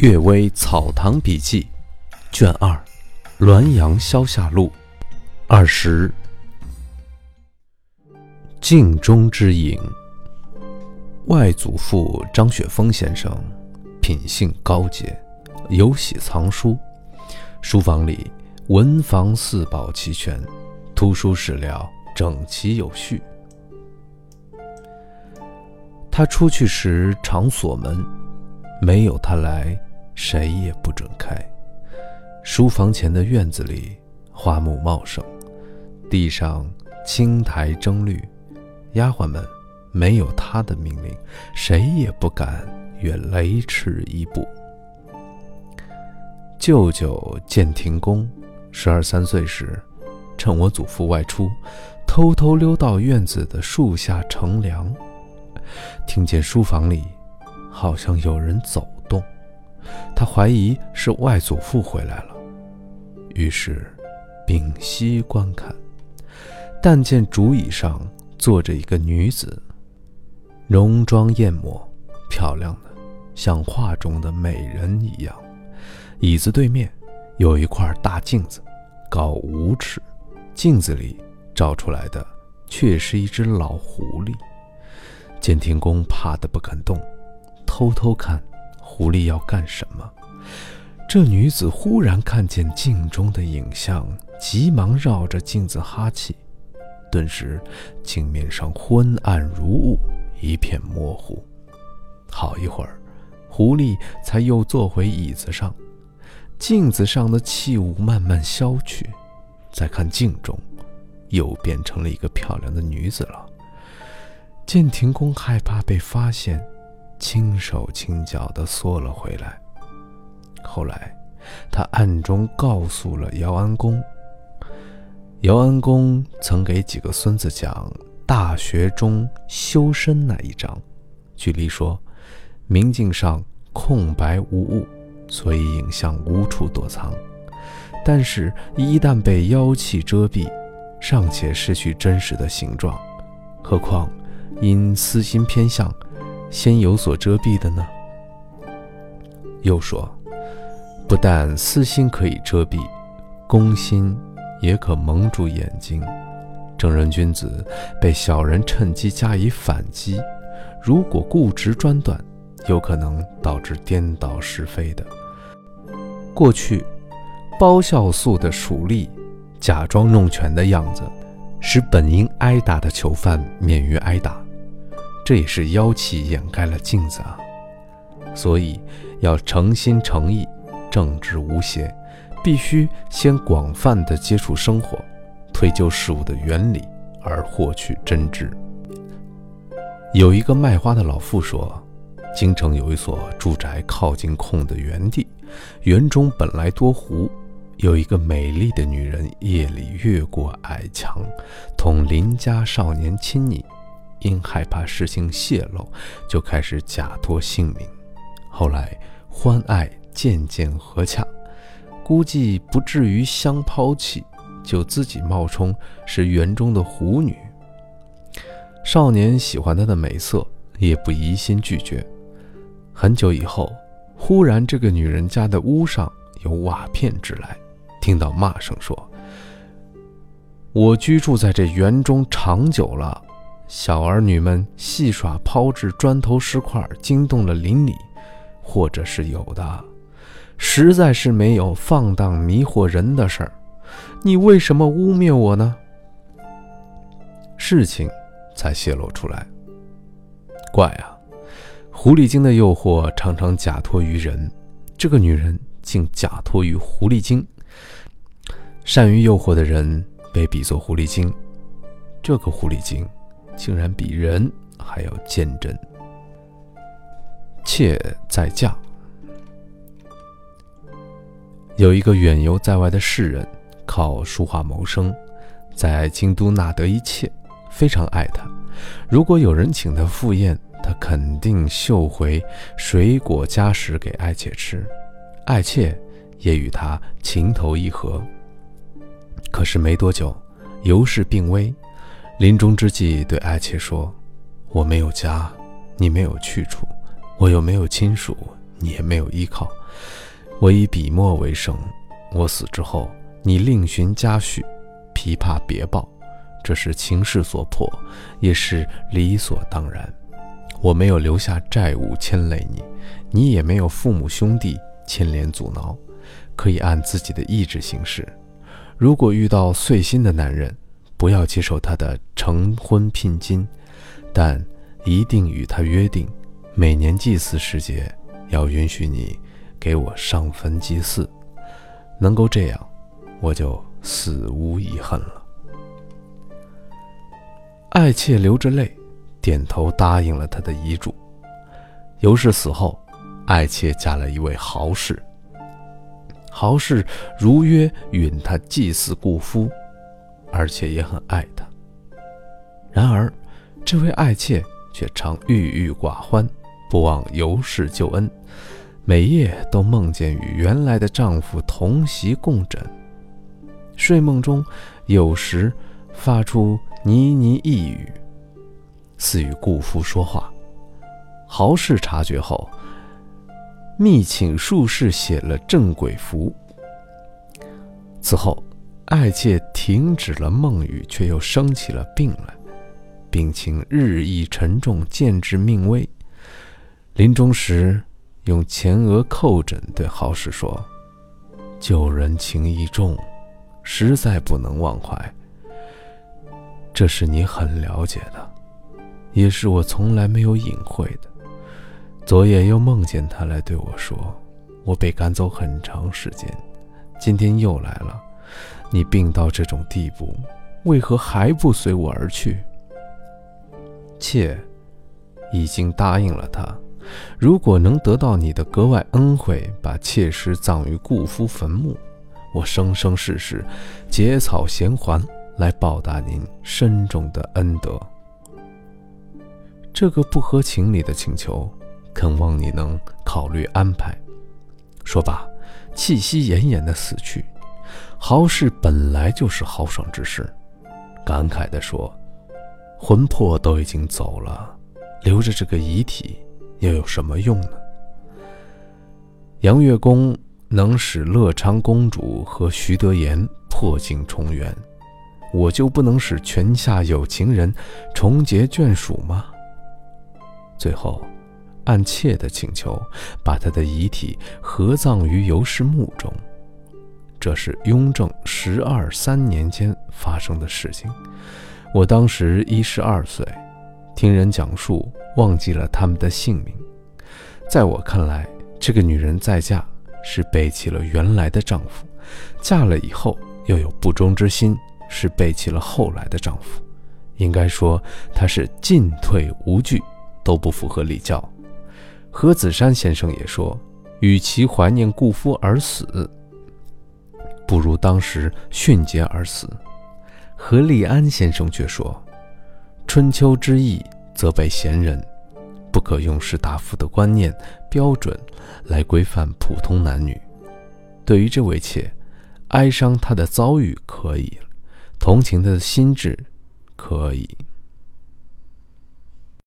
《岳微草堂笔记》卷二，《滦阳消夏录》二十。镜中之影。外祖父张雪峰先生，品性高洁，有喜藏书，书房里文房四宝齐全，图书史料整齐有序。他出去时常锁门，没有他来。谁也不准开。书房前的院子里，花木茂盛，地上青苔争绿。丫鬟们没有他的命令，谁也不敢越雷池一步。舅舅建廷公十二三岁时，趁我祖父外出，偷偷溜到院子的树下乘凉，听见书房里好像有人走。他怀疑是外祖父回来了，于是屏息观看，但见竹椅上坐着一个女子，容妆艳抹，漂亮的像画中的美人一样。椅子对面有一块大镜子，高五尺，镜子里照出来的却是一只老狐狸。监听公怕得不肯动，偷偷看。狐狸要干什么？这女子忽然看见镜中的影像，急忙绕着镜子哈气，顿时镜面上昏暗如雾，一片模糊。好一会儿，狐狸才又坐回椅子上，镜子上的气雾慢慢消去。再看镜中，又变成了一个漂亮的女子了。建廷公害怕被发现。轻手轻脚地缩了回来。后来，他暗中告诉了姚安公。姚安公曾给几个孙子讲《大学》中修身那一章，举例说，明镜上空白无物，所以影像无处躲藏；但是，一旦被妖气遮蔽，尚且失去真实的形状。何况因私心偏向。先有所遮蔽的呢？又说，不但私心可以遮蔽，公心也可蒙住眼睛。正人君子被小人趁机加以反击，如果固执专断，有可能导致颠倒是非的。过去，包孝肃的属吏假装弄权的样子，使本应挨打的囚犯免于挨打。这也是妖气掩盖了镜子啊，所以要诚心诚意、正直无邪，必须先广泛的接触生活，推究事物的原理，而获取真知。有一个卖花的老妇说，京城有一所住宅靠近空的园地，园中本来多湖，有一个美丽的女人夜里越过矮墙，同邻家少年亲昵。因害怕事情泄露，就开始假托姓名。后来欢爱渐渐和洽，估计不至于相抛弃，就自己冒充是园中的狐女。少年喜欢她的美色，也不疑心拒绝。很久以后，忽然这个女人家的屋上有瓦片掷来，听到骂声说：“我居住在这园中长久了。”小儿女们戏耍抛掷砖头石块，惊动了邻里，或者是有的，实在是没有放荡迷惑人的事儿。你为什么污蔑我呢？事情才泄露出来。怪啊，狐狸精的诱惑常常假托于人，这个女人竟假托于狐狸精。善于诱惑的人被比作狐狸精，这个狐狸精。竟然比人还要坚贞。妾在嫁。有一个远游在外的士人，靠书画谋生，在京都纳得一妾，非常爱她。如果有人请他赴宴，他肯定绣回水果佳食给爱妾吃，爱妾也与他情投意合。可是没多久，尤氏病危。临终之际，对爱妾说：“我没有家，你没有去处，我又没有亲属，你也没有依靠，我以笔墨为生，我死之后，你另寻家婿，琵琶别抱，这是情势所迫，也是理所当然。我没有留下债务牵累你，你也没有父母兄弟牵连阻挠，可以按自己的意志行事。如果遇到碎心的男人，不要接受他的成婚聘金，但一定与他约定，每年祭祀时节要允许你。给我上坟祭祀，能够这样，我就死无遗憾了。爱妾流着泪，点头答应了他的遗嘱。尤氏死后，爱妾嫁了一位豪士。豪士如约允他祭祀故夫，而且也很爱他。然而，这位爱妾却常郁郁寡欢，不忘尤氏旧恩。每夜都梦见与原来的丈夫同席共枕，睡梦中有时发出呢呢呓语，似与故夫说话。豪氏察觉后，密请术士写了镇鬼符。此后，爱妾停止了梦语，却又生起了病来，病情日益沉重，渐至命危。临终时。用前额叩枕，对豪士说：“旧人情义重，实在不能忘怀。这是你很了解的，也是我从来没有隐晦的。昨夜又梦见他来对我说，我被赶走很长时间，今天又来了。你病到这种地步，为何还不随我而去？妾已经答应了他。”如果能得到你的格外恩惠，把妾室葬于故夫坟墓，我生生世世结草衔环来报答您深重的恩德。这个不合情理的请求，恳望你能考虑安排。说罢，气息奄奄的死去。豪士本来就是豪爽之士，感慨地说：“魂魄都已经走了，留着这个遗体。”又有什么用呢？杨月宫能使乐昌公主和徐德言破镜重圆，我就不能使泉下有情人重结眷属吗？最后，按妾的请求，把他的遗体合葬于尤氏墓中。这是雍正十二三年间发生的事情。我当时一十二岁。听人讲述，忘记了他们的姓名。在我看来，这个女人再嫁是背弃了原来的丈夫，嫁了以后又有不忠之心，是背弃了后来的丈夫。应该说，她是进退无据，都不符合礼教。何子山先生也说，与其怀念故夫而死，不如当时殉节而死。何立安先生却说。春秋之义，则被贤人，不可用士大夫的观念标准来规范普通男女。对于这位妾，哀伤她的遭遇可以，同情她的心智可以。